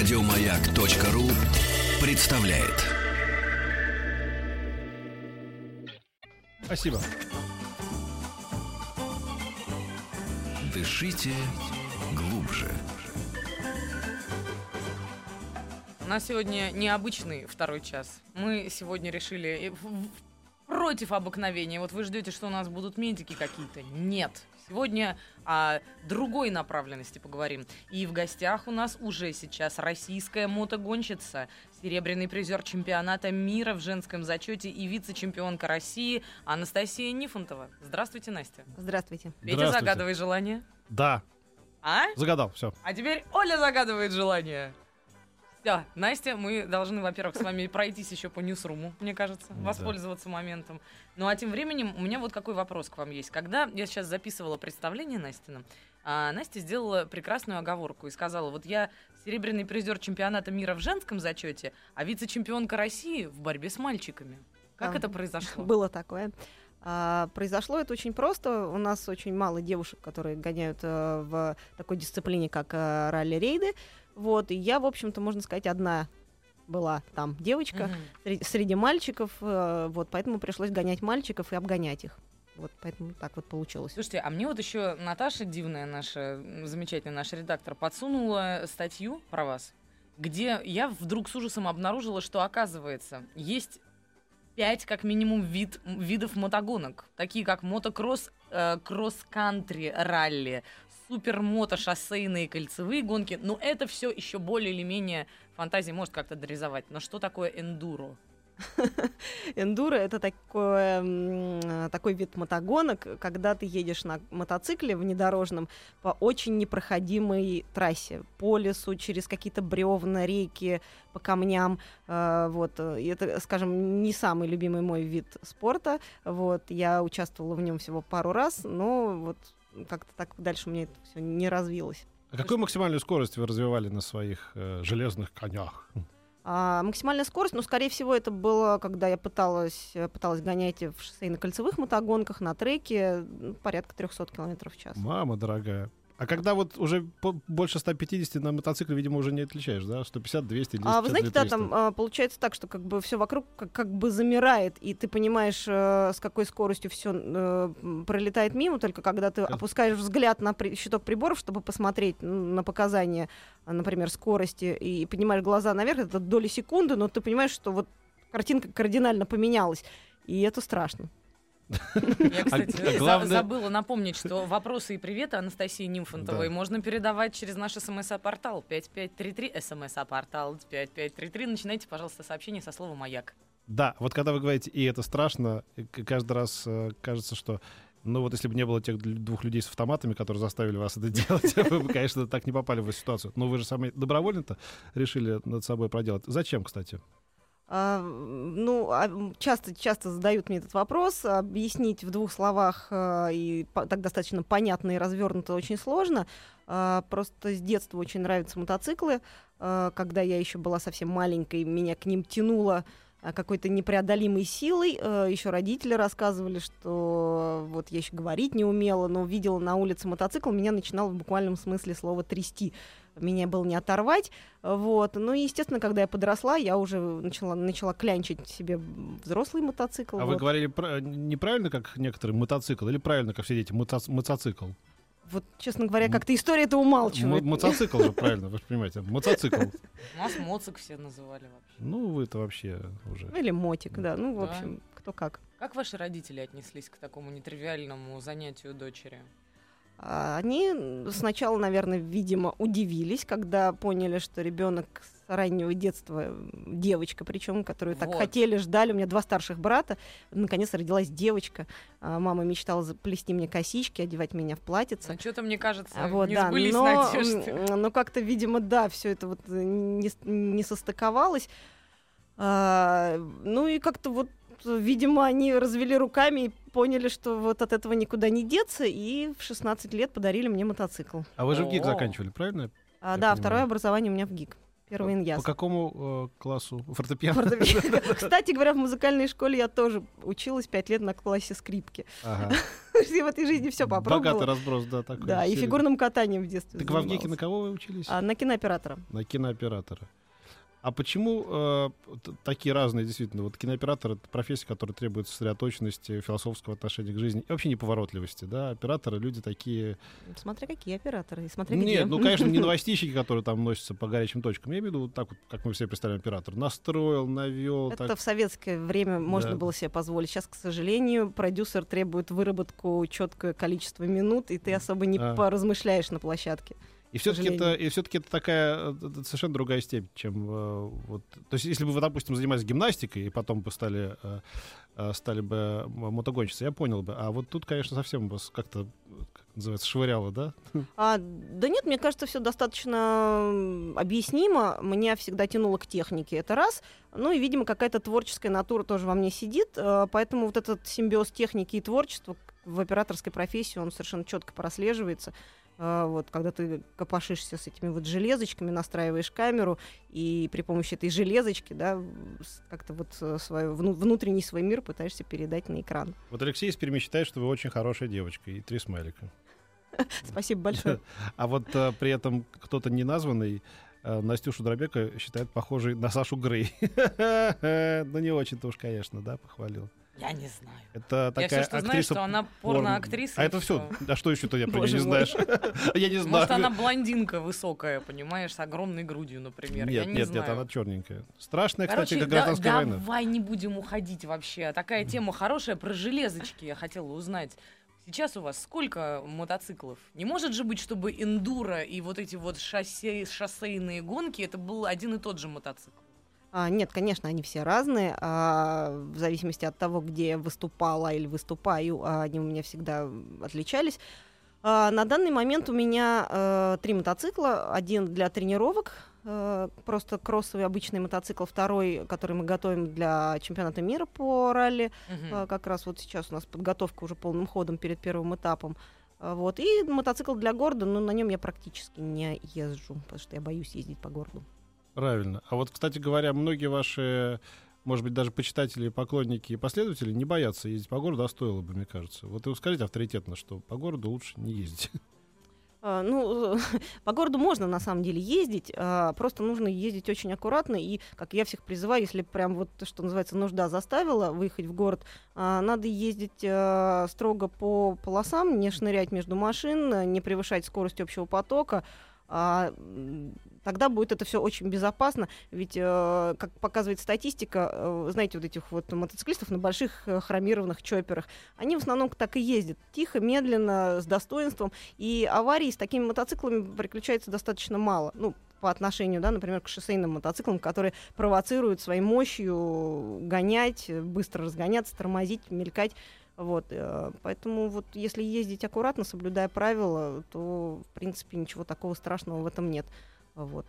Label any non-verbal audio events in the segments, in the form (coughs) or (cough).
Радиомаяк.ру представляет. Спасибо. Дышите глубже. У нас сегодня необычный второй час. Мы сегодня решили э, против обыкновения. Вот вы ждете, что у нас будут медики какие-то. Нет. Сегодня о другой направленности поговорим. И в гостях у нас уже сейчас российская мотогонщица, серебряный призер чемпионата мира в женском зачете и вице-чемпионка России Анастасия Нифонтова. Здравствуйте, Настя. Здравствуйте. Петя, загадывай желание. Да, А? загадал, все. А теперь Оля загадывает желание. Все, Настя, мы должны, во-первых, с вами пройтись еще по ньюсруму, мне кажется, Да. воспользоваться моментом. Ну а тем временем у меня вот какой вопрос к вам есть. Когда я сейчас записывала представление Настина, а, Настя сделала прекрасную оговорку и сказала, вот я серебряный призер чемпионата мира в женском зачете, а вице-чемпионка России в борьбе с мальчиками. Как А, это произошло? Было такое. А, произошло это очень просто. У нас очень мало девушек, которые гоняют э, в такой дисциплине, как э, ралли-рейды. Вот, и я, в общем-то, можно сказать, одна была там девочка Мгм. среди, среди мальчиков. э, вот, поэтому пришлось гонять мальчиков и обгонять их. Вот, поэтому так вот получилось. Слушайте, а мне вот еще Наташа Дивная, наша замечательная наш редактор, подсунула статью про вас, где я вдруг с ужасом обнаружила, что оказывается есть пять как минимум вид, видов мотогонок, такие как мотокросс, э, кросс-кантри, ралли, супермото, шоссейные кольцевые гонки. Но это все еще более или менее фантазии может как-то дорисовать. Но что такое эндуро? (laughs) Эндуро — это такое, такой вид мотогонок, когда ты едешь на мотоцикле внедорожном по очень непроходимой трассе, по лесу, через какие-то бревна, реки, по камням. э, Вот. И это, скажем, не самый любимый мой вид спорта. Вот. Я участвовала в нем всего пару раз, но вот как-то так дальше у меня это все не развилось. А какую максимальную скорость вы развивали на своих э, железных конях? А, максимальная скорость, ну, скорее всего, это было, когда я пыталась, э, пыталась гонять в шоссейно-кольцевых мотогонках на треке ну, порядка 300 км в час. Мама дорогая. А когда вот уже больше 150 на мотоцикле, видимо, уже не отличаешь, да? 150, 200 или 250 А вы знаете, да, или 300? там а, получается так, что как бы все вокруг как, как бы замирает, и ты понимаешь, э, с какой скоростью все пролетает мимо, только когда ты опускаешь взгляд на при- щиток приборов, чтобы посмотреть на показания, а, например, скорости, и поднимаешь глаза наверх, это доли секунды, но ты понимаешь, что вот картинка кардинально поменялась, и это страшно. Я, кстати, а главное- забыла напомнить, что вопросы и приветы Анастасии Нимфонтовой Да. можно передавать через наш смс-портал 5533, смс-портал 5533. Начинайте, пожалуйста, сообщение со слова «Маяк». Да, вот когда вы говорите, и это страшно, каждый раз э, кажется, что ну вот если бы не было тех двух людей с автоматами, которые заставили вас это (laughs) делать, вы бы, конечно, так не попали в эту ситуацию. Но вы же сами добровольно-то решили над собой проделать. Зачем, кстати? А, ну, а, часто, часто задают мне этот вопрос. Объяснить в двух словах а, и так достаточно понятно и развернуто очень сложно. Просто с детства очень нравятся мотоциклы. Когда я еще была совсем маленькой, меня к ним тянуло какой-то непреодолимой силой. еще родители рассказывали, что вот я еще говорить не умела, но видела на улице мотоцикл, меня начинало в буквальном смысле слова трясти. Меня было не оторвать. Вот. Ну и, естественно, когда я подросла, я уже начала, начала клянчить себе взрослый мотоцикл. А вы вот. говорили про- неправильно, как некоторые, мотоцикл, или правильно, как все дети, мотоц- мотоцикл? Вот, честно говоря, как-то история это умалчивает. М- Мотоцикл же, правильно, вы же понимаете. Мотоцикл. Нас моцик все называли вообще. Ну, вы-то вообще уже. Ну, Или мотик, да. Ну, в общем, кто как. Как ваши родители отнеслись к такому нетривиальному занятию дочери? А Они сначала, наверное, видимо, удивились, когда поняли, что ребенок с раннего детства, девочка, причем, которую так Вот. хотели, ждали. У меня два старших брата. Наконец родилась девочка. А Мама мечтала заплести мне косички, одевать меня в платьице. Что-то, мне кажется, А, вот, не да, сбылись но, надежды. но как-то, видимо, да, все это вот э, не, не состыковалось. А, ну и как-то вот, видимо, они развели руками и поняли, что вот от этого никуда не деться, и в 16 лет подарили мне мотоцикл. А вы же в ГИК заканчивали, правильно? А, да, понимаю. второе образование у меня в ГИК. 1 По января. какому э, классу фортепиано? Фортепиано. (laughs) (laughs) Кстати говоря, в музыкальной школе я тоже училась пять лет на классе скрипки. Ага. (laughs) В этой жизни все Богатый попробовала. разброс, да, такой. Да, и фигурным катанием в детстве Так в Авгике на кого вы учились? А, на кинооператора. На кинооператора. А почему э, такие разные, действительно? Вот кинооператор — это профессия, которая требует сосредоточенности, философского отношения к жизни и вообще неповоротливости, да? Операторы — люди такие... Смотря какие операторы, смотря Нет, где. ну, конечно, не (laughs) новостищики, которые там носятся по горячим точкам. Я имею в виду вот так вот, как мы все представляем оператор. Настроил, навел. Это так. в советское время можно Да. было себе позволить. Сейчас, к сожалению, продюсер требует выработку четкое количество минут, и ты особо не А. поразмышляешь на площадке. И все-таки это, и все-таки это такая это совершенно другая степень, чем э, вот. То есть, если бы вы, допустим, занимались гимнастикой и потом бы стали э, э, стали бы мотогонщицей, я понял бы. А вот тут, конечно, совсем вас как-то как называется швыряло, да? А, да нет, мне кажется, все достаточно объяснимо. Меня всегда тянуло к технике, это раз. Ну и, видимо, какая-то творческая натура тоже во мне сидит. Поэтому вот этот симбиоз техники и творчества в операторской профессии, он совершенно четко прослеживается. Э, Вот, когда ты копошишься с этими вот железочками, настраиваешь камеру, и при помощи этой железочки, да, как-то вот э, свой, вну- внутренний свой мир пытаешься передать на экран. Вот Алексей из Перми считает, что вы очень хорошая девочка, и три смайлика. (laughs) Спасибо большое. (laughs) А вот э, при этом кто-то неназванный э, Настюшу Дробека считает похожей на Сашу Грей. (laughs) Ну, не очень-то уж, конечно, да, похвалил. Я не знаю. Это Я такая все, что знаю, актриса что она порно. порно-актриса. А это все. А что еще-то я про не знаешь? (laughs) Я не знаю. Может, она блондинка высокая, понимаешь, с огромной грудью, например. Я Нет, не нет, знаю. нет, она черненькая. Страшная, кстати, как да- гражданская война. давай не будем уходить вообще. Такая тема хорошая про железочки я хотела узнать. Сейчас у вас сколько мотоциклов? Не может же быть, чтобы эндуро и вот эти вот шоссе, шоссейные гонки это был один и тот же мотоцикл? А, нет, конечно, они все разные. а, в зависимости от того, где я выступала или выступаю, а, они у меня всегда отличались. А, на данный момент у меня э, три мотоцикла. Один для тренировок, э, просто кроссовый обычный мотоцикл. Второй, который мы готовим для чемпионата мира по ралли. Мгм. А, Как раз вот сейчас у нас подготовка уже полным ходом перед первым этапом. А, Вот. И мотоцикл для города, но на нем я практически не езжу, потому что я боюсь ездить по городу. Правильно. А вот, кстати говоря, многие ваши, может быть, даже почитатели, поклонники и последователи не боятся ездить по городу, а стоило бы, мне кажется. Вот вы скажите авторитетно, что по городу лучше не ездить. (laughs) А, Ну, (laughs) по городу можно на самом деле ездить, а, просто нужно ездить очень аккуратно. И, как я всех призываю, если прям вот, что называется, нужда заставила выехать в город, а, надо ездить строго по полосам, не шнырять между машин, не превышать скорость общего потока. А, Тогда будет это все очень безопасно, ведь, э, как показывает статистика, э, знаете, вот этих вот мотоциклистов на больших э, хромированных чоперах, они в основном так и ездят, тихо, медленно, с достоинством, и аварий с такими мотоциклами приключается достаточно мало. Ну, по отношению, да, например, к шоссейным мотоциклам, которые провоцируют своей мощью гонять, быстро разгоняться, тормозить, мелькать. Вот, э, поэтому вот если ездить аккуратно, соблюдая правила, то, в принципе, ничего такого страшного в этом нет. Вот.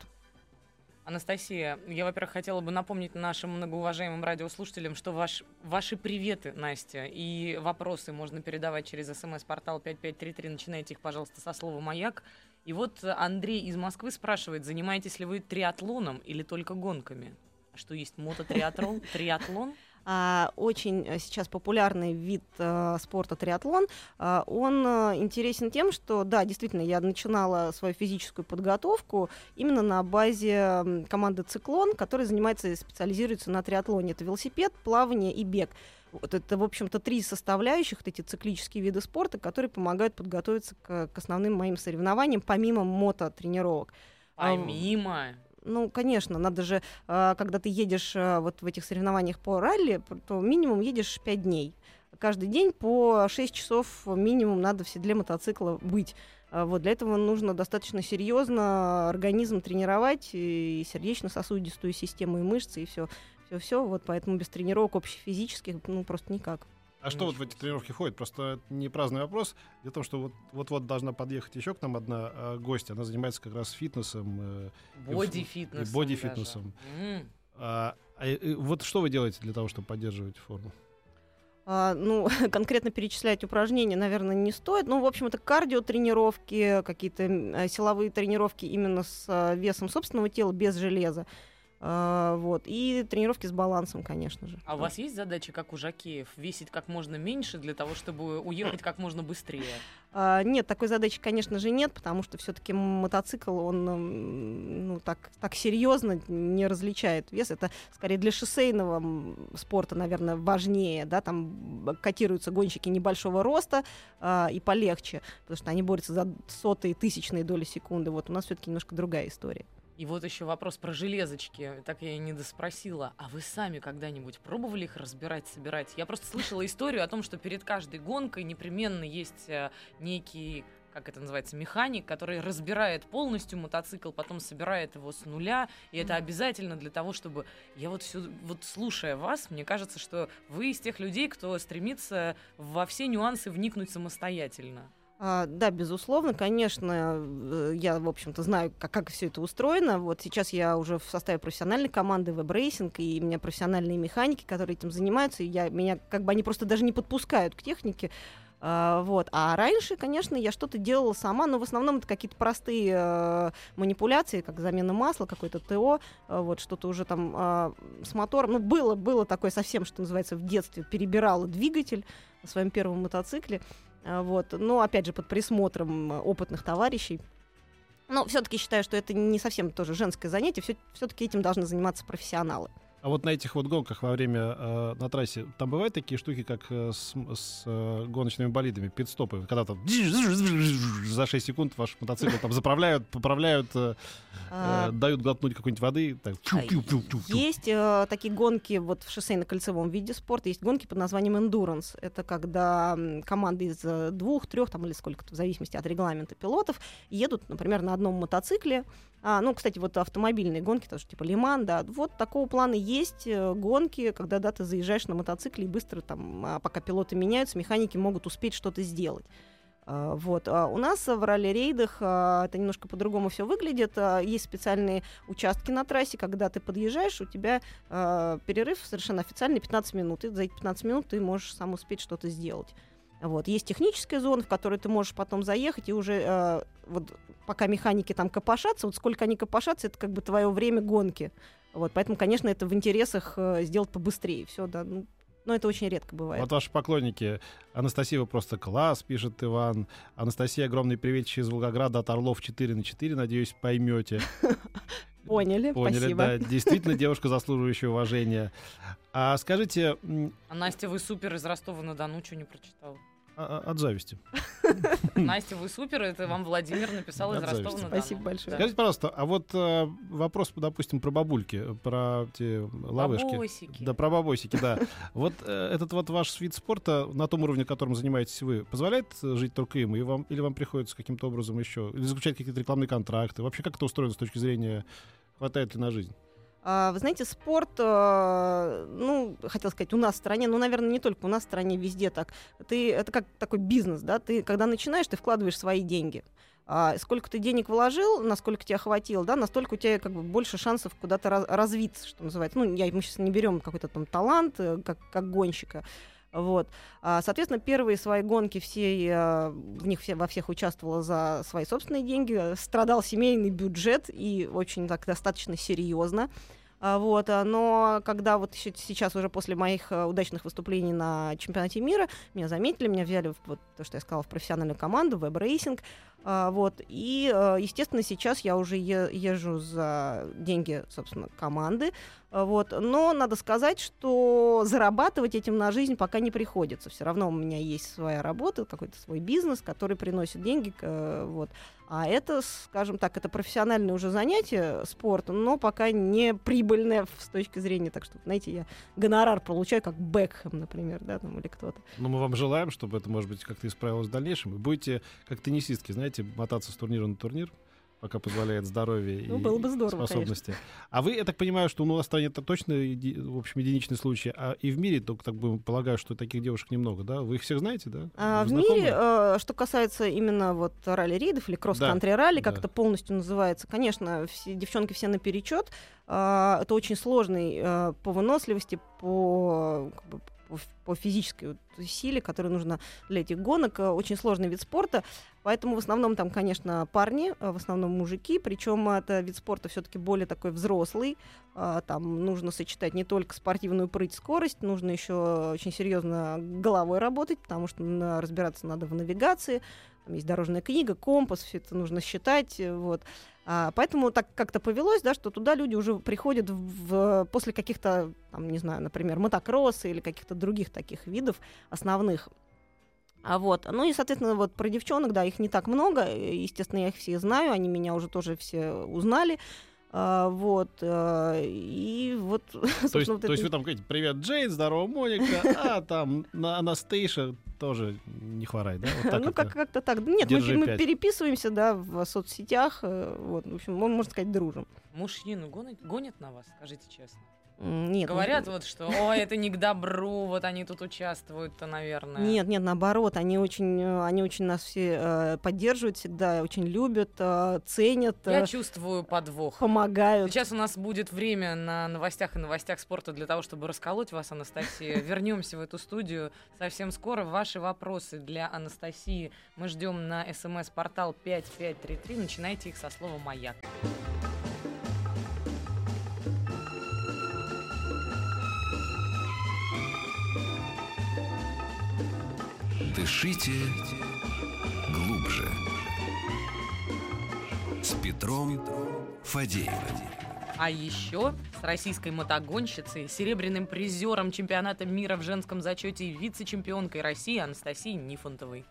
Анастасия, я, во-первых, хотела бы напомнить нашим многоуважаемым радиослушателям, что ваш, ваши приветы, Настя, и вопросы можно передавать через смс-портал 5533. Начинайте их, пожалуйста, со слова «Маяк». И вот Андрей из Москвы спрашивает, занимаетесь ли вы триатлоном или только гонками? Что есть мототриатлон? Триатлон? А, очень э, сейчас популярный вид э, спорта триатлон. А, он э, интересен тем, что, да, действительно, я начинала свою физическую подготовку именно на базе команды «Циклон», которая занимается и специализируется на триатлоне. Это велосипед, плавание и бег. Вот это, в общем-то, три составляющих, вот эти циклические виды спорта, которые помогают подготовиться к, к основным моим соревнованиям, помимо мототренировок. А, Помимо. Ну, конечно, надо же, а, когда ты едешь а, вот в этих соревнованиях по ралли, то минимум едешь 5 дней. Каждый день по 6 часов минимум надо в седле мотоцикла быть. А, Вот для этого нужно достаточно серьезно организм тренировать, и сердечно-сосудистую систему, и мышцы, и все. Все-все. Вот поэтому без тренировок общефизических, ну, просто никак. А что вот в эти тренировки входит? Просто это не праздный вопрос. Дело в том, что вот- вот-вот должна подъехать еще к нам одна э, гостья. Она занимается как раз фитнесом. э, Боди-фитнесом. боди-фитнесом. а, а, вот что вы делаете для того, чтобы поддерживать форму? А, ну, (laughs) конкретно перечислять упражнения, наверное, не стоит. Ну, в общем, это кардиотренировки, какие-то э, силовые тренировки именно с весом собственного тела, без железа. А, вот. И тренировки с балансом, конечно же. А у вас есть задача, как у жакеев, весить как можно меньше для того, чтобы уехать как можно быстрее? (coughs) А, Нет, такой задачи, конечно же, нет, потому что все-таки мотоцикл, он ну, так, так серьезно не различает вес. Это скорее для шоссейного спорта, наверное, важнее. Да? Там котируются гонщики небольшого роста а, и полегче, потому что они борются за сотые, тысячные доли секунды. Вот у нас все-таки немножко другая история. И вот еще вопрос про железочки. Так я и не доспросила. А вы сами когда-нибудь пробовали их разбирать, собирать? Я просто слышала (laughs) историю о том, что перед каждой гонкой непременно есть э, некий как это называется, механик, который разбирает полностью мотоцикл, потом собирает его с нуля, и это обязательно для того, чтобы... Я вот все, вот слушая вас, мне кажется, что вы из тех людей, кто стремится во все нюансы вникнуть самостоятельно. А, да, безусловно, конечно, э, я, в общем-то, знаю, как, как все это устроено. Вот сейчас я уже в составе профессиональной команды Web Racing, и у меня профессиональные механики, которые этим занимаются, и я, меня как бы они просто даже не подпускают к технике. А, вот. А раньше, конечно, я что-то делала сама, но в основном это какие-то простые э, манипуляции, как замена масла, какое-то ТО, э, вот что-то уже там э, с мотором. Ну, было, было такое совсем, что называется, в детстве перебирала двигатель на своем первом мотоцикле. А, Вот. Но, опять же, под присмотром э, опытных товарищей. Но все-таки считаю, что это не совсем тоже женское занятие. Все-таки этим должны заниматься профессионалы. А вот на этих вот гонках во время э, на трассе там бывают такие штуки, как э, с, с, э, гоночными болидами, пит-стопы, когда там за 6 секунд ваш мотоцикл там заправляют, поправляют, э, А, э, дают глотнуть какой-нибудь воды. Так, чу-чу-чу-чу-чу. Есть э, такие гонки вот в шоссейно-кольцевом виде спорта, есть гонки под названием endurance. Это когда команды из э, двух, трех там или сколько-то, в зависимости от регламента пилотов, едут, например, на одном мотоцикле. А, ну, кстати, вот автомобильные гонки, тоже типа Лиман, да, вот такого плана есть э, гонки, когда да, ты заезжаешь на мотоцикле и быстро там, а, пока пилоты меняются, механики могут успеть что-то сделать. А, Вот. А у нас в ралли-рейдах а, это немножко по-другому все выглядит. А, Есть специальные участки на трассе, когда ты подъезжаешь, у тебя а, перерыв совершенно официальный 15 минут. И за эти 15 минут ты можешь сам успеть что-то сделать. Вот. Есть техническая зона, в которой ты можешь потом заехать, и уже вот, пока механики там копошатся, вот сколько они копошатся, это как бы твое время гонки. Вот. Поэтому, конечно, это в интересах э, сделать побыстрее. Все, да. Ну, но это очень редко бывает. Вот ваши поклонники. Анастасия, вы просто класс, пишет Иван. Анастасия, огромный привет из Волгограда от Орлов 4 на 4. Надеюсь, поймете. (laughs) Поняли, Поняли, спасибо. да. Действительно, девушка, заслуживающая уважения. А скажите, А Настя, вы супер из Ростова-на-Дону, что не прочитала? От зависти. Настя, вы супер, это вам Владимир написал из. Ростова-на-Дону. Спасибо большое. Скажите, пожалуйста, а вот э, вопрос, допустим, про бабульки, про те лавышки. Бабосики. Да, про бабосики, да. Вот э, этот вот ваш вид спорта на том уровне, которым занимаетесь вы, позволяет жить только им? И вам, или вам приходится каким-то образом еще? Или заключать какие-то рекламные контракты? Вообще, как это устроено с точки зрения, хватает ли на жизнь? А, Вы знаете, спорт, э, ну, хотел сказать, у нас в стране, ну, наверное, не только у нас в стране, везде так. Ты, это как такой бизнес, да, ты, когда начинаешь, ты вкладываешь свои деньги. А сколько ты денег вложил, насколько тебя хватило, да, настолько у тебя как бы больше шансов куда-то раз- развиться, что называется. Ну, я, мы сейчас не берем какой-то там талант, э, как, как гонщика. Вот. А, Соответственно, первые свои гонки все, я в них все, во всех участвовала за свои собственные деньги. Страдал семейный бюджет и очень так достаточно серьезно. А, Вот, а, но когда вот сейчас уже после моих э, удачных выступлений на чемпионате мира меня заметили, меня взяли в вот то, что я сказала, в профессиональную команду, Web Racing, А, вот, и, э, естественно, сейчас я уже езжу за деньги, собственно, команды, А, вот, но надо сказать, что зарабатывать этим на жизнь пока не приходится. Все равно у меня есть своя работа, какой-то свой бизнес, который приносит деньги, э, вот. А это, скажем так, это профессиональное уже занятие спорт, но пока не прибыльное (laughs) с точки зрения, так что, знаете, я гонорар получаю, как Бекхэм, например, да, там, или кто-то. Ну, мы вам желаем, чтобы это, может быть, как-то исправилось в дальнейшем. И будете, как теннисистки, знаете, мотаться с турнира на турнир, пока позволяет здоровье Ну, и было бы здорово, способности. А вы, я так понимаю, что ну, у нас в стране это точно, в общем, единичный случай, а и в мире, только так бы полагаю, что таких девушек немного, да? Вы их всех знаете, да? А, в мире, э, что касается именно вот ралли-рейдов или кросс-кантри ралли, как да. это полностью называется, конечно, все, девчонки все наперечет. А, это очень сложный э, по выносливости, по, как бы, по, по физической вот силе, которая нужна для этих гонок. Э, Очень сложный вид спорта, поэтому в основном там, конечно, парни, э, в основном мужики, причем это вид спорта все-таки более такой взрослый. А, Там нужно сочетать не только спортивную прыть, скорость, нужно еще очень серьезно головой работать, потому что разбираться надо в навигации. Там есть дорожная книга, компас, все это нужно считать. э, Вот. А, поэтому так как-то повелось, да, что туда люди уже приходят в, в- после каких-то, там, не знаю, например, мотокросса или каких-то других таких видов основных. А вот, ну и, соответственно, вот про девчонок, да, их не так много, э, естественно, я их все знаю, они меня уже тоже все узнали, А, вот, э, и вот, (laughs) То есть, вот то есть это- вы там говорите, привет, Джейн, здорово, Моника, (laughs) а там на Анастейша тоже не хворай, да? Вот так ну, как- как-то так. Нет, мы, переписываемся, да, в соцсетях, э, вот, в общем, мы, можно сказать, дружим. Мужчину гонят, гонят на вас, скажите честно. Нет, ну, Говорят вот, что ой, это не к добру, вот они тут участвуют-то, наверное. Нет, нет, наоборот, они очень, э, они очень нас все э, поддерживают всегда, очень любят, э, ценят, Я э, чувствую подвох. помогают. Сейчас у нас будет время на новостях и новостях спорта для того, чтобы расколоть вас, Анастасия. (laughs) Вернемся в эту студию совсем скоро. Ваши вопросы для Анастасии мы ждем на смс-портал 5533. Начинайте их со слова «Маяк». Дышите глубже. С Петром Фадеевым. А еще с российской мотогонщицей, серебряным призером чемпионата мира в женском зачете и вице-чемпионкой России Анастасией Нифонтовой.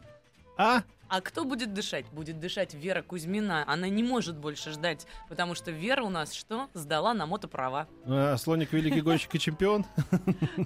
А? А кто будет дышать? Будет дышать Вера Кузьмина. Она не может больше ждать, потому что Вера у нас что? Сдала на мотоправа. А, Слоник великий гонщик и чемпион. (laughs)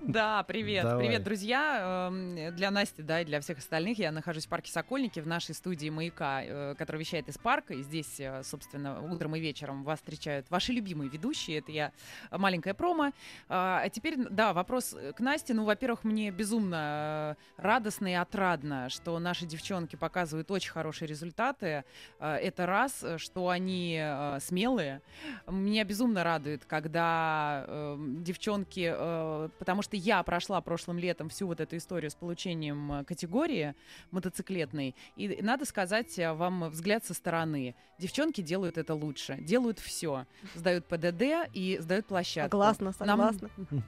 Да, привет. Давай. Привет, друзья. Эм, Для Насти, да, и для всех остальных я нахожусь в парке Сокольники, в нашей студии «Маяка», э, которая вещает из парка. И здесь, э, собственно, утром и вечером вас встречают ваши любимые ведущие. Это я, маленькая промо. А а теперь, да, вопрос к Насте. Ну, во-первых, мне безумно э, радостно и отрадно, что наши девчонки показывают очень хорошие результаты. Э, Это раз, э, что они э, смелые. Меня безумно радует, когда э, девчонки, потому что я прошла прошлым летом всю вот эту историю с получением категории мотоциклетной, и надо сказать вам взгляд со стороны. Девчонки делают это лучше, делают все, сдают ПДД и сдают площадку. Согласна, Нам-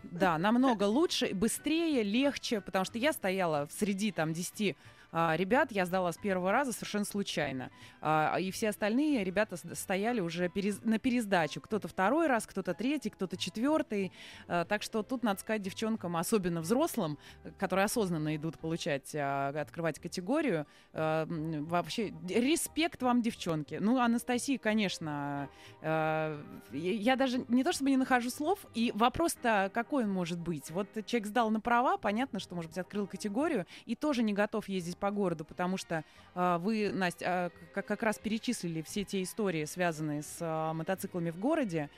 да, намного лучше, быстрее, легче, потому что я стояла среди там 10 а, ребят, я сдала с первого раза совершенно случайно. А, и все остальные ребята стояли уже на пересдачу. Кто-то второй раз, кто-то третий, кто-то четвертый. А, так что тут надо сказать девчонкам, особенно взрослым, которые осознанно идут получать, а, открывать категорию, а, вообще респект вам, девчонки. Ну, Анастасия, конечно, я даже не то чтобы не нахожу слов, и вопрос-то какой он может быть? Вот человек сдал на права, понятно, что, может быть, открыл категорию, и тоже не готов ездить по городу, потому что а, вы, Настя, а, к- как раз перечислили все те истории, связанные с а, мотоциклами в городе.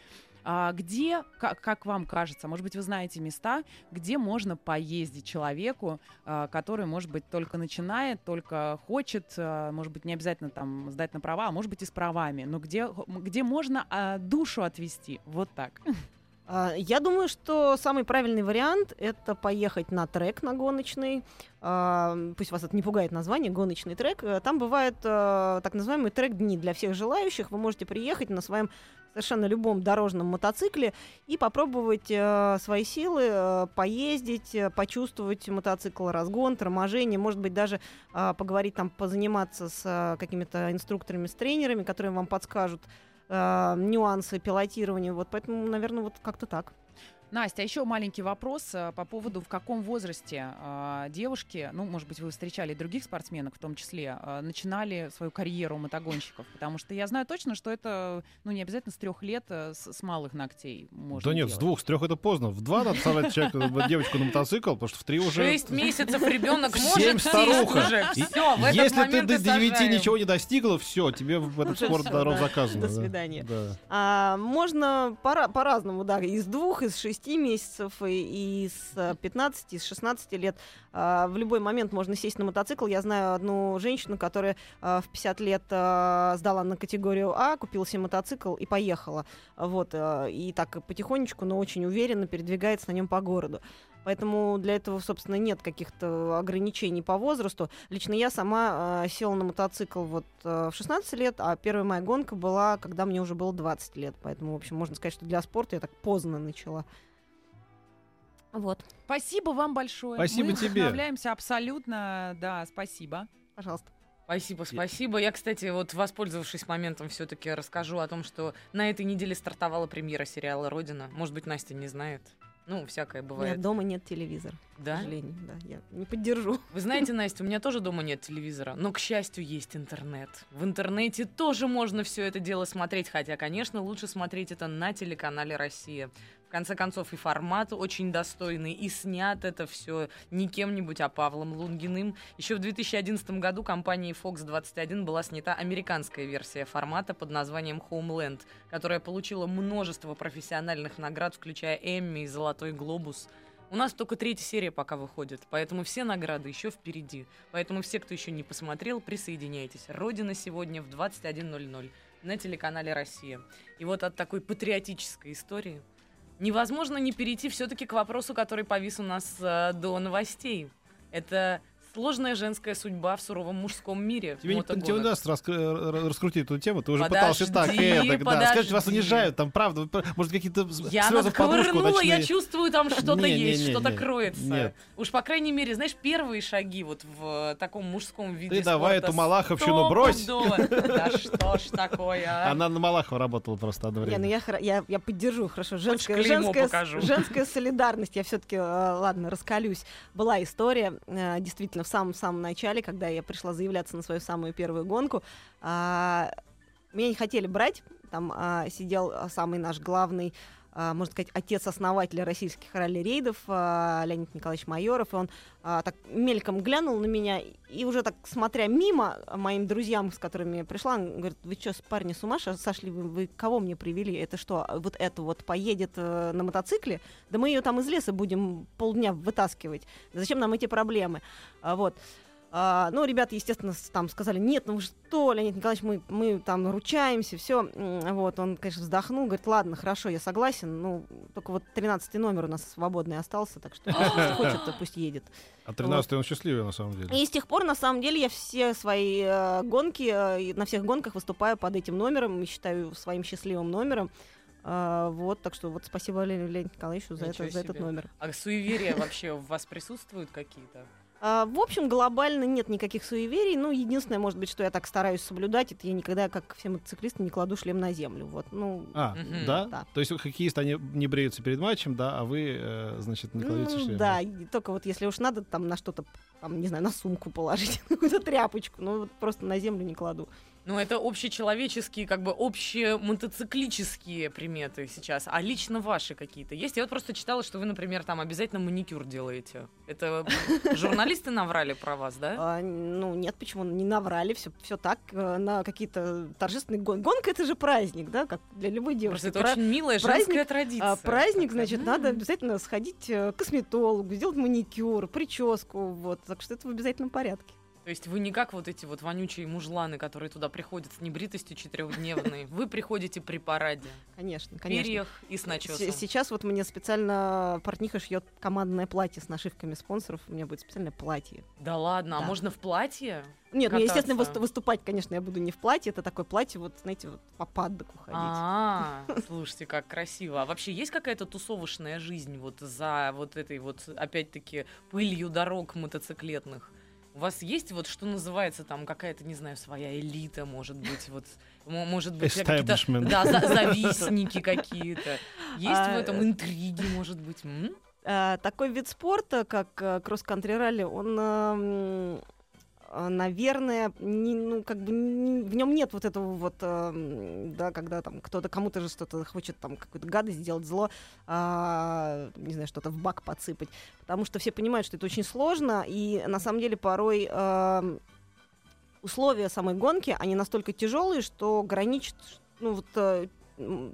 А где, как, как вам кажется, может быть, вы знаете места, где можно поездить человеку, который, может быть, только начинает, только хочет, может быть, не обязательно там сдать на права, а может быть и с правами, но где, где можно душу отвести, вот так. А, Я думаю, что самый правильный вариант это поехать на трек на гоночный. А, Пусть вас это не пугает название, гоночный трек. Э, Там бывают э, так называемые трек-дни для всех желающих. Вы можете приехать на своем совершенно любом дорожном мотоцикле и попробовать э, свои силы, поездить, почувствовать мотоцикл, разгон, торможение, может быть, даже поговорить там, позаниматься с какими-то инструкторами, с тренерами, которые вам подскажут э, нюансы пилотирования. Вот поэтому, наверное, вот как-то так. Настя, а еще маленький вопрос э, по поводу, в каком возрасте э, девушки, ну, может быть, вы встречали других спортсменок в том числе, э, начинали свою карьеру мотогонщиков? Потому что я знаю точно, что это, ну, не обязательно с трех лет, э, с, с малых ногтей можно Да нет, с делать. двух, с трех это поздно. В два надо сажать человека, девочку на мотоцикл, потому что в три уже... Шесть месяцев ребенок может старуха. уже. И- Все, в этот Если ты до девяти ничего не достигла, все, тебе в этот Уже спорт дорог да. заказано. До да. свидания. Да. А, можно пора- по-разному, да, из двух, из шести месяцев, и, и с э, 15, из 16 лет. А, в любой момент можно сесть на мотоцикл. Я знаю одну женщину, которая а, в 50 лет сдала на категорию А, купила себе мотоцикл и поехала. Вот, и так потихонечку, но очень уверенно передвигается на нем по городу. Поэтому для этого, собственно, нет каких-то ограничений по возрасту. Лично я сама э, села на мотоцикл вот э, в 16 лет, а первая моя гонка была, когда мне уже было 20 лет. Поэтому, в общем, можно сказать, что для спорта я так поздно начала. Вот, Спасибо вам большое. Спасибо Мы тебе. вдохновляемся абсолютно, да, спасибо. пожалуйста. Спасибо, спасибо. Я, кстати, вот воспользовавшись моментом, все-таки расскажу о том, что на этой неделе стартовала премьера сериала Родина. Может быть, Настя не знает. Ну, всякое У меня бывает. дома нет телевизора, к Да? сожалению. Да, я не поддержу. Вы знаете, Настя, у меня тоже дома нет телевизора, но, к счастью, есть интернет. В интернете тоже можно все это дело смотреть, хотя, конечно, лучше смотреть это на телеканале «Россия». В конце концов, и формат очень достойный, и снят это все не кем-нибудь, а Павлом Лунгиным. Еще в 2011 году компанией Fox 21 была снята американская версия формата под названием Homeland, которая получила множество профессиональных наград, включая Эмми и Золотой глобус. У нас только третья серия пока выходит, поэтому все награды еще впереди. Поэтому все, кто еще не посмотрел, присоединяйтесь. Родина сегодня в 21.00 на телеканале «Россия». И вот от такой патриотической истории невозможно не перейти все-таки к вопросу, который повис у нас э, до новостей. Это сложная женская судьба в суровом мужском мире. Тебе не, тебе не удастся раскры- р- раскрутить эту тему, ты уже пытался так, Подожди, и так, да. Скажите, вас унижают, там правда, может какие-то Я слезы в подушку наковырнула, я чувствую, там что-то Не, не, есть, не, что-то не. кроется. Нет. Уж, по крайней мере, знаешь, первые шаги вот в э, таком мужском виде Ты давай эту Малаховщину брось. Да (laughs) что ж такое, а? Она на Малахова работала просто одно Не, время. ну я, поддержу, хорошо. Женская, женская, солидарность. Я все-таки, ладно, раскалюсь. Была история, э, действительно, в самом-самом начале, когда я пришла заявляться на свою самую первую гонку. а, Меня не хотели брать. Там а, сидел а, самый наш главный можно сказать, отец-основателя российских ралли-рейдов а, Леонид Николаевич Майоров, и он а, так мельком глянул на меня, и уже так, смотря мимо моим друзьям, с которыми я пришла, он говорит, вы что, парни, с ума сошли? Вы, вы кого мне привели? Это что, вот это вот поедет э, на мотоцикле? Да мы ее там из леса будем полдня вытаскивать. Зачем нам эти проблемы? А, вот. А, ну, ребята, естественно, там сказали, нет, ну вы что, Леонид Николаевич, мы, мы там ручаемся, все. Вот, он, конечно, вздохнул, говорит, ладно, хорошо, я согласен, ну, только вот 13 номер у нас свободный остался, так что если хочет, то пусть едет. А 13 он счастливый, на самом деле. И с тех пор, на самом деле, я все свои э, гонки, э, на всех гонках выступаю под этим номером, и считаю своим счастливым номером. А, вот, так что вот спасибо Ле- Леониду Николаевичу за, Ничего это, за этот номер. А суеверия вообще у вас присутствуют какие-то? А, в общем, глобально нет никаких суеверий. Ну, единственное, может быть, что я так стараюсь соблюдать, это я никогда, как все мотоциклисты, не кладу шлем на землю. Вот, ну, А, да? Да. То есть хоккеисты, они не бреются перед матчем, да, а вы, э, значит, не кладете ну, шлем. да, и только вот если уж надо там на что-то, там, не знаю, на сумку положить, (laughs) какую-то тряпочку, ну, вот просто на землю не кладу. Ну, это общечеловеческие, как бы общие мотоциклические приметы сейчас. А лично ваши какие-то есть? Я вот просто читала, что вы, например, там обязательно маникюр делаете. Это журналисты наврали про вас, да? А, ну, нет, почему? Не наврали, все, все так, э, на какие-то торжественные гон- Гонка это же праздник, да, как для любой девушки. Просто это очень милая женская традиция. а, праздник, значит, надо обязательно сходить э, к косметологу, сделать маникюр, прическу, вот, так что это в обязательном порядке. То есть вы не как вот эти вот вонючие мужланы, которые туда приходят с небритостью четырехдневной. Вы приходите при параде, Конечно, конечно. перьях и с начесом. С- Сейчас вот мне специально портниха шьет командное платье с нашивками спонсоров. У меня будет специальное платье. Да ладно, а можно в платье? Нет, ну, естественно, Кататься. высту- выступать, конечно, я буду не в платье. Это такое платье, вот, знаете, вот по паддоку ходить. А, слушайте, как красиво. А вообще есть какая-то тусовочная жизнь вот за вот этой вот, опять-таки, пылью дорог мотоциклетных? У вас есть вот, что называется, там какая-то, не знаю, своя элита, может быть, вот, может быть, какие-то да, за- завистники какие-то. Есть в А, этом интриги, может быть? м? А, такой вид спорта, как э, кросс-кантри ралли, он, эм, наверное, не, ну, как бы не- в нем нет вот этого вот, эм, да, когда там кто-то кому-то же что-то хочет там какую-то гадость сделать, зло, а, не знаю, что-то в бак подсыпать, потому что все понимают, что это очень сложно, и на самом деле порой эм, условия самой гонки, они настолько тяжелые, что граничат, ну вот э,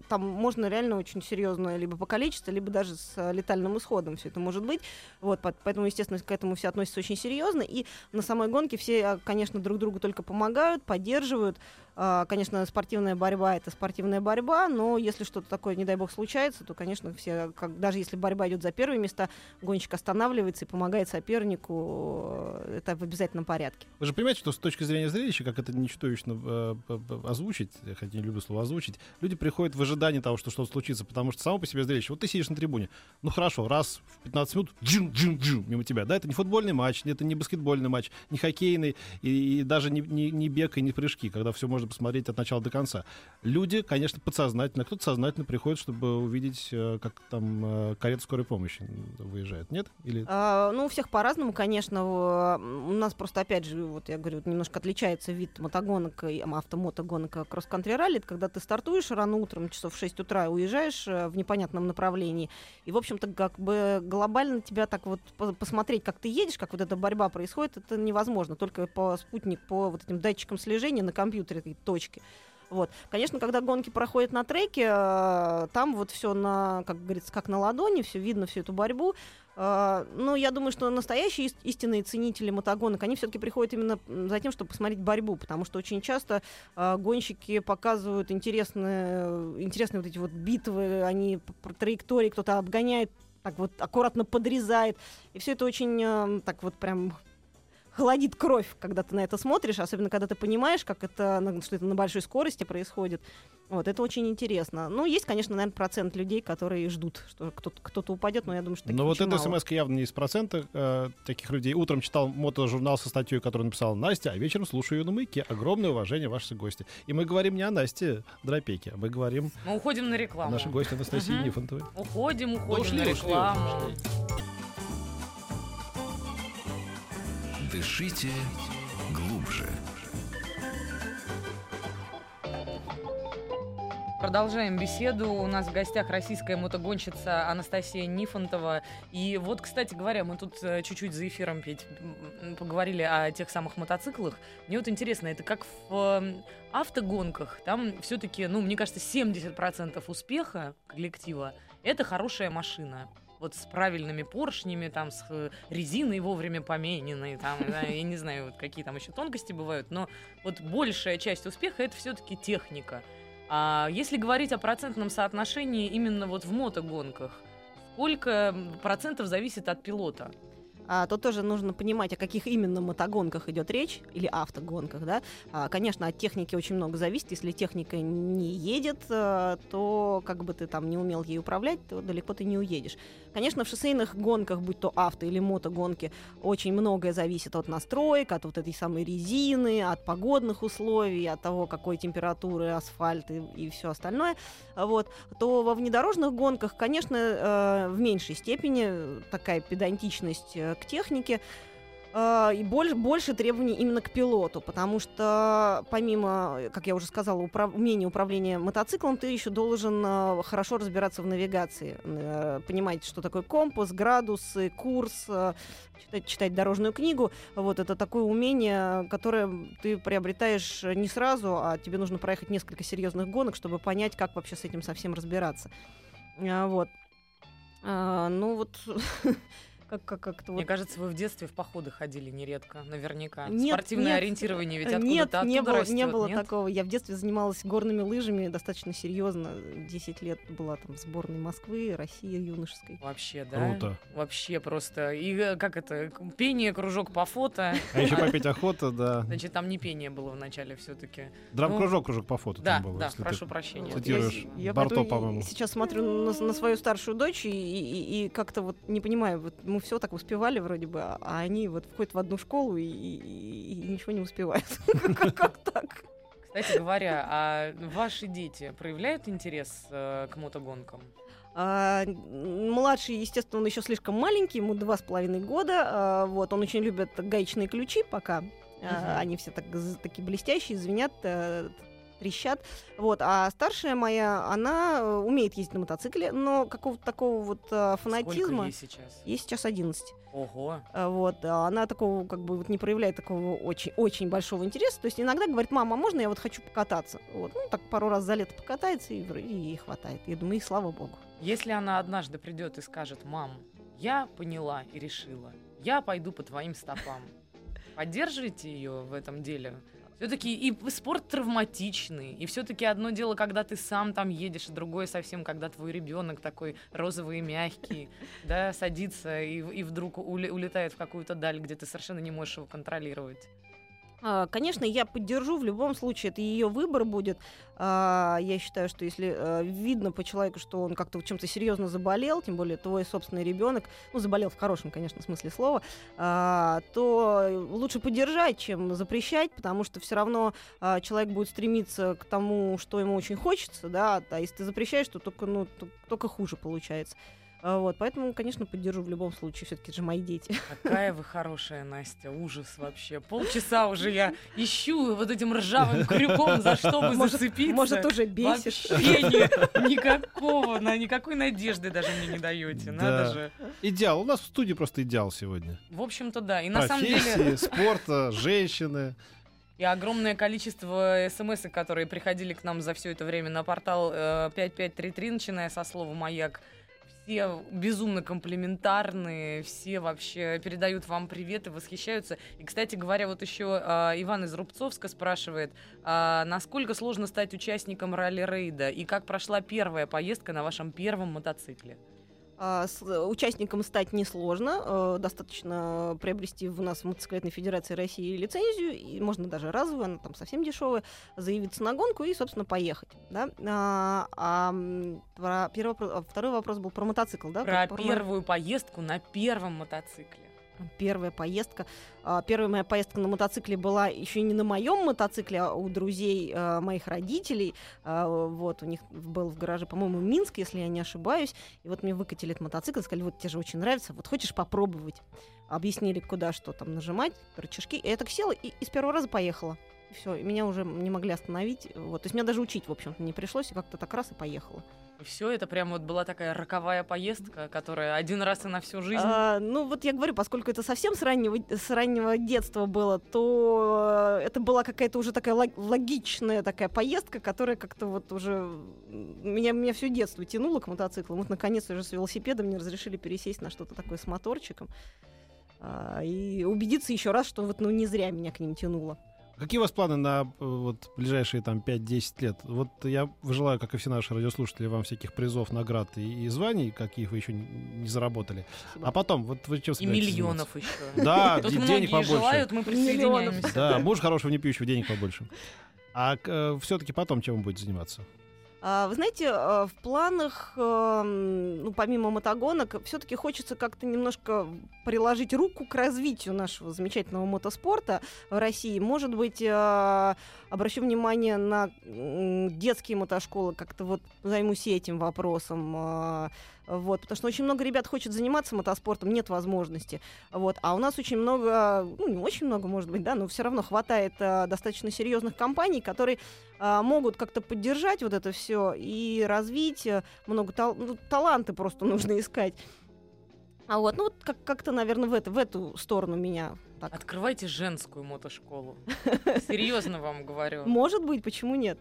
там можно реально очень серьезно либо покалечиться, либо даже с э, летальным исходом все это может быть. Вот, по- поэтому, естественно, к этому все относятся очень серьезно. И на самой гонке все, э, конечно, друг другу только помогают, поддерживают. А, Конечно, спортивная борьба это спортивная борьба, но если что-то такое, не дай бог, случается, то, конечно, все, как, даже если борьба идет за первые места, гонщик останавливается и помогает сопернику. э, Это в обязательном порядке. Вы же понимаете, что с точки зрения зрелища, как это не э, озвучить, я хотя не люблю слово озвучить, люди приходят в ожидании того, что что-то случится, потому что само по себе зрелище. Вот ты сидишь на трибуне, ну хорошо, раз в 15 минут джин, джин, джин, мимо тебя. Да, это не футбольный матч, это не баскетбольный матч, не хоккейный, и, и даже не, не, не бег и не прыжки, когда все можно посмотреть от начала до конца. Люди, конечно, подсознательно, кто-то сознательно приходит, чтобы увидеть, э, как там э, карета скорой помощи выезжает. Нет? Или А, ну, у всех по-разному, конечно. У нас просто, опять же, вот я говорю, немножко отличается вид мотогонок и автомотогонок и кросс-кантри ралли. Это когда ты стартуешь рано утром, часов в 6 утра, уезжаешь э, в непонятном направлении. И, в общем-то, как бы глобально тебя так вот по- посмотреть, как ты едешь, как вот эта борьба происходит, это невозможно. Только по спутник, по вот этим датчикам слежения на компьютере, точки. Вот. Конечно, когда гонки проходят на треке, э, там вот все на, как говорится, как на ладони, все видно, всю эту борьбу. Э, Но я думаю, что настоящие ис- истинные ценители мотогонок, они все-таки приходят именно за тем, чтобы посмотреть борьбу, потому что очень часто э, гонщики показывают интересные, интересные вот эти вот битвы, они по траектории кто-то обгоняет, так вот аккуратно подрезает, и все это очень так вот прям холодит кровь, когда ты на это смотришь, особенно когда ты понимаешь, как это, на- что это на большой скорости происходит. Вот, это очень интересно. Ну, есть, конечно, наверное, процент людей, которые ждут, что кто-то, упадет, но я думаю, что Но вот очень эта смс явно не из процента э, таких людей. Утром читал мотожурнал со статьей, которую написала Настя, а вечером слушаю ее на маяке. Огромное уважение ваши гости. И мы говорим не о Насте Дропеке, а мы говорим Мы уходим на рекламу. нашей гости Анастасии Мгм. Нифонтовой. Уходим, уходим ушли, на ушли, рекламу. ушли. Дышите глубже. Продолжаем беседу. У нас в гостях российская мотогонщица Анастасия Нифонтова. И вот, кстати говоря, мы тут э, чуть-чуть за эфиром, Петь, поговорили о тех самых мотоциклах. Мне вот интересно, это как в э, автогонках? Там все-таки, ну, мне кажется, 70% успеха коллектива — это хорошая машина. Вот с правильными поршнями, там, с э, резиной вовремя помененной, там, да, я не знаю, вот какие там еще тонкости бывают, но вот большая часть успеха — это все-таки техника. А если говорить о процентном соотношении именно вот в мотогонках, сколько процентов зависит от пилота? А, то тоже нужно понимать, о каких именно мотогонках идет речь, или автогонках, да. А, конечно, от техники очень много зависит. Если техника не едет, э, то как бы ты там не умел ей управлять, то далеко ты не уедешь. Конечно, в шоссейных гонках, будь то авто или мотогонки, очень многое зависит от настроек, от вот этой самой резины, от погодных условий, от того, какой температуры асфальт и, и все остальное. А Вот. То во внедорожных гонках, конечно, э, в меньшей степени такая педантичность э, к технике, э, и больше, больше требований именно к пилоту, потому что помимо, как я уже сказала, управ- умения управления мотоциклом, ты еще должен э, хорошо разбираться в навигации, э, понимать, что такое компас, градусы, курс, э, читать, читать дорожную книгу. Вот это такое умение, которое ты приобретаешь не сразу, а тебе нужно проехать несколько серьезных гонок, чтобы понять, как вообще с этим совсем разбираться. А, Вот. А, ну вот (laughs) как как как-то Мне вот кажется, вы в детстве в походы ходили нередко, наверняка. Нет, Спортивное нет. ориентирование ведь Нет, откуда-то не оттуда было, растет, не было нет? такого. Я в детстве занималась горными лыжами достаточно серьезно. 10 лет была там в сборной Москвы, России юношеской. Вообще, да? Круто. Вообще просто. И э, как это, пение, кружок по фото. А еще попить охота, да. Значит, там не пение было в начале все-таки. Драм-кружок, кружок по фото там был. да, прошу прощения. Цитируешь Барто, по-моему. Сейчас смотрю на, свою старшую дочь и как-то вот не понимаю, вот мы все так успевали вроде бы, а они вот входят в одну школу и, и- и ничего не успевают. (laughs) Как так? Кстати говоря, а ваши дети проявляют интерес э, к мотогонкам? А, Младший, естественно, он еще слишком маленький, ему два с половиной года. а, Вот, он очень любит гаечные ключи пока. А, Мгм. Они все так, такие блестящие, звенят, э, трещат. Вот. А старшая моя, она э, умеет ездить на мотоцикле, но какого-то такого вот э, Сколько фанатизма... ей сейчас? Ей сейчас 11. Ого. А, Вот, а она такого, как бы, вот не проявляет такого очень, очень большого интереса. То есть иногда говорит, мама, а можно я вот хочу покататься? Вот, ну, так пару раз за лето покатается, и, вроде ей хватает. Я думаю, и слава богу. Если она однажды придет и скажет, мам, я поняла и решила, я пойду по твоим стопам. Поддерживаете ее в этом деле? Все-таки и спорт травматичный, и все-таки одно дело, когда ты сам там едешь, и другое совсем, когда твой ребенок такой розовый и мягкий, (laughs) да, садится и, и вдруг улетает в какую-то даль, где ты совершенно не можешь его контролировать. А, Конечно, я поддержу, в любом случае, это ее выбор будет. А, Я считаю, что если э, видно по человеку, что он как-то чем-то серьезно заболел, тем более твой собственный ребенок, ну, заболел в хорошем, конечно, смысле слова, а, то лучше поддержать, чем запрещать, потому что все равно человек будет стремиться к тому, что ему очень хочется, да, а если ты запрещаешь, то только, ну, то- только хуже получается. А, Вот, поэтому, конечно, поддержу в любом случае. Все-таки же мои дети. (laughs) Какая вы хорошая, Настя, ужас вообще. Полчаса уже я ищу вот этим ржавым (laughs) крюком, за что бы Может- зацепиться. Может, уже бесишь. Вообще (laughs) ни- никакого, на никакой надежды даже мне не даете. Надо Да. же. Идеал. У нас в студии просто идеал сегодня. В общем-то, да. И на самом деле Профессии, спорта, женщины. и огромное количество смс, которые приходили к нам за все это время на портал э, 5533, начиная со слова «Маяк», все безумно комплиментарные, все вообще передают вам привет и восхищаются. И, кстати говоря, вот еще э, Иван из Рубцовска спрашивает, а насколько сложно стать участником ралли-рейда и как прошла первая поездка на вашем первом мотоцикле? А, с- Участником стать несложно. э, Достаточно приобрести в нас в Мотоциклетной Федерации России лицензию, и можно даже разовую, она там совсем дешевая, заявиться на гонку и, собственно, поехать. Да? А, а, про первый второй вопрос был про мотоцикл, да? Про мо- первую поездку на первом мотоцикле. Первая поездка. А, Первая моя поездка на мотоцикле была еще не на моем мотоцикле, а у друзей а, моих родителей. А, Вот, у них был в гараже, по-моему, Минск, если я не ошибаюсь. И вот мне выкатили этот мотоцикл, сказали, вот тебе же очень нравится, вот хочешь попробовать. Объяснили, куда что там нажимать, рычажки. И я так села и, и с первого раза поехала. Все, меня уже не могли остановить. Вот. То есть меня даже учить, в общем-то, не пришлось. И как-то так раз и поехала. Все, это прям вот была такая роковая поездка, которая один раз и на всю жизнь. А, ну, вот я говорю, поскольку это совсем с раннего, с раннего детства было, то э, это была какая-то уже такая лог- логичная такая поездка, которая как-то вот уже меня, меня все детство тянуло к мотоциклу. Вот, наконец, уже с велосипедом мне разрешили пересесть на что-то такое с моторчиком. А, и убедиться еще раз, что вот ну не зря меня к ним тянуло. Какие у вас планы на э, вот, ближайшие там 5-10 лет? Вот я желаю, как и все наши радиослушатели, вам всяких призов, наград и, и званий, каких вы еще не, заработали. Спасибо. А потом, вот вы чем И миллионов еще. заниматься? Да, (laughs) де- многие денег побольше. желают, мы присоединяемся. Да, муж хорошего не пьющего, денег побольше. А все-таки потом чем вы будете заниматься? А, Вы знаете, а, в планах, эм, ну, помимо мотогонок, все-таки хочется как-то немножко приложить руку к развитию нашего замечательного мотоспорта в России. Может быть, а, обращу внимание на детские мотошколы, как-то вот займусь этим вопросом. Вот, потому что очень много ребят хочет заниматься мотоспортом, нет возможности. Вот, а у нас очень много, ну не очень много, может быть, да, но все равно хватает а, достаточно серьезных компаний, которые а, могут как-то поддержать вот это все и развить. э, Много тал- ну, таланты просто (laughs) нужно искать. А вот, ну вот как- как-то, наверное, в, это, в эту сторону меня так. Открывайте женскую мотошколу. (laughs) Серьезно вам говорю. Может быть, почему нет?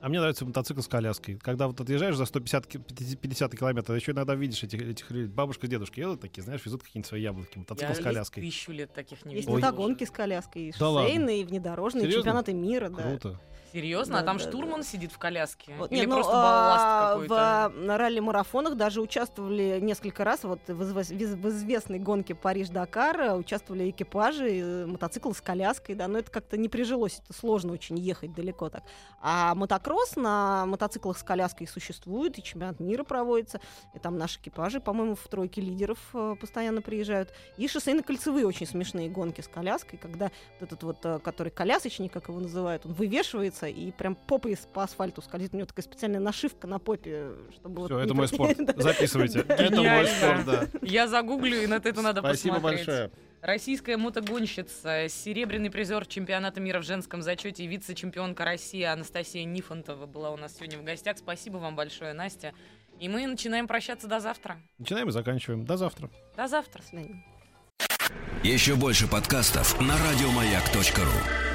А мне нравится мотоцикл с коляской. Когда вот отъезжаешь за 150 ки- 50 километров, еще иногда видишь этих, этих бабушка, дедушка едут такие, знаешь, везут какие-нибудь свои яблоки. Мотоцикл Я с коляской. тысячу лет таких не Есть видела. мотогонки с коляской, и Да шоссейные, и внедорожные, и Серьезно? чемпионаты мира, да. Серьезно? А Да, там да, штурман сидит в коляске? Вот, Или не, ну, просто а, балласт какой-то? В а, ралли-марафонах даже участвовали несколько раз. Вот в, изв- в известной гонке Париж-Дакар участвовали экипажи, э, мотоцикл с коляской, да, но это как-то не прижилось, это сложно очень ехать далеко так. А мотокросс на мотоциклах с коляской существует, и чемпионат мира проводится, и там наши экипажи, по-моему, в тройке лидеров э, постоянно приезжают. И шоссейно-кольцевые очень смешные гонки с коляской, когда этот вот, э, который колясочник, как его называют, он вывешивается и прям попой по асфальту скользит. У него такая специальная нашивка на попе, чтобы... вот Все, не это мой спорт. Записывайте. Это мой спорт, да. Я загуглю, и на это надо Спасибо посмотреть. большое. Российская мотогонщица, серебряный призер чемпионата мира в женском зачете и вице-чемпионка России Анастасия Нифонтова была у нас сегодня в гостях. Спасибо вам большое, Настя. И мы начинаем прощаться до завтра. Начинаем и заканчиваем. До завтра. До завтра. Еще больше подкастов на радиомаяк.ру.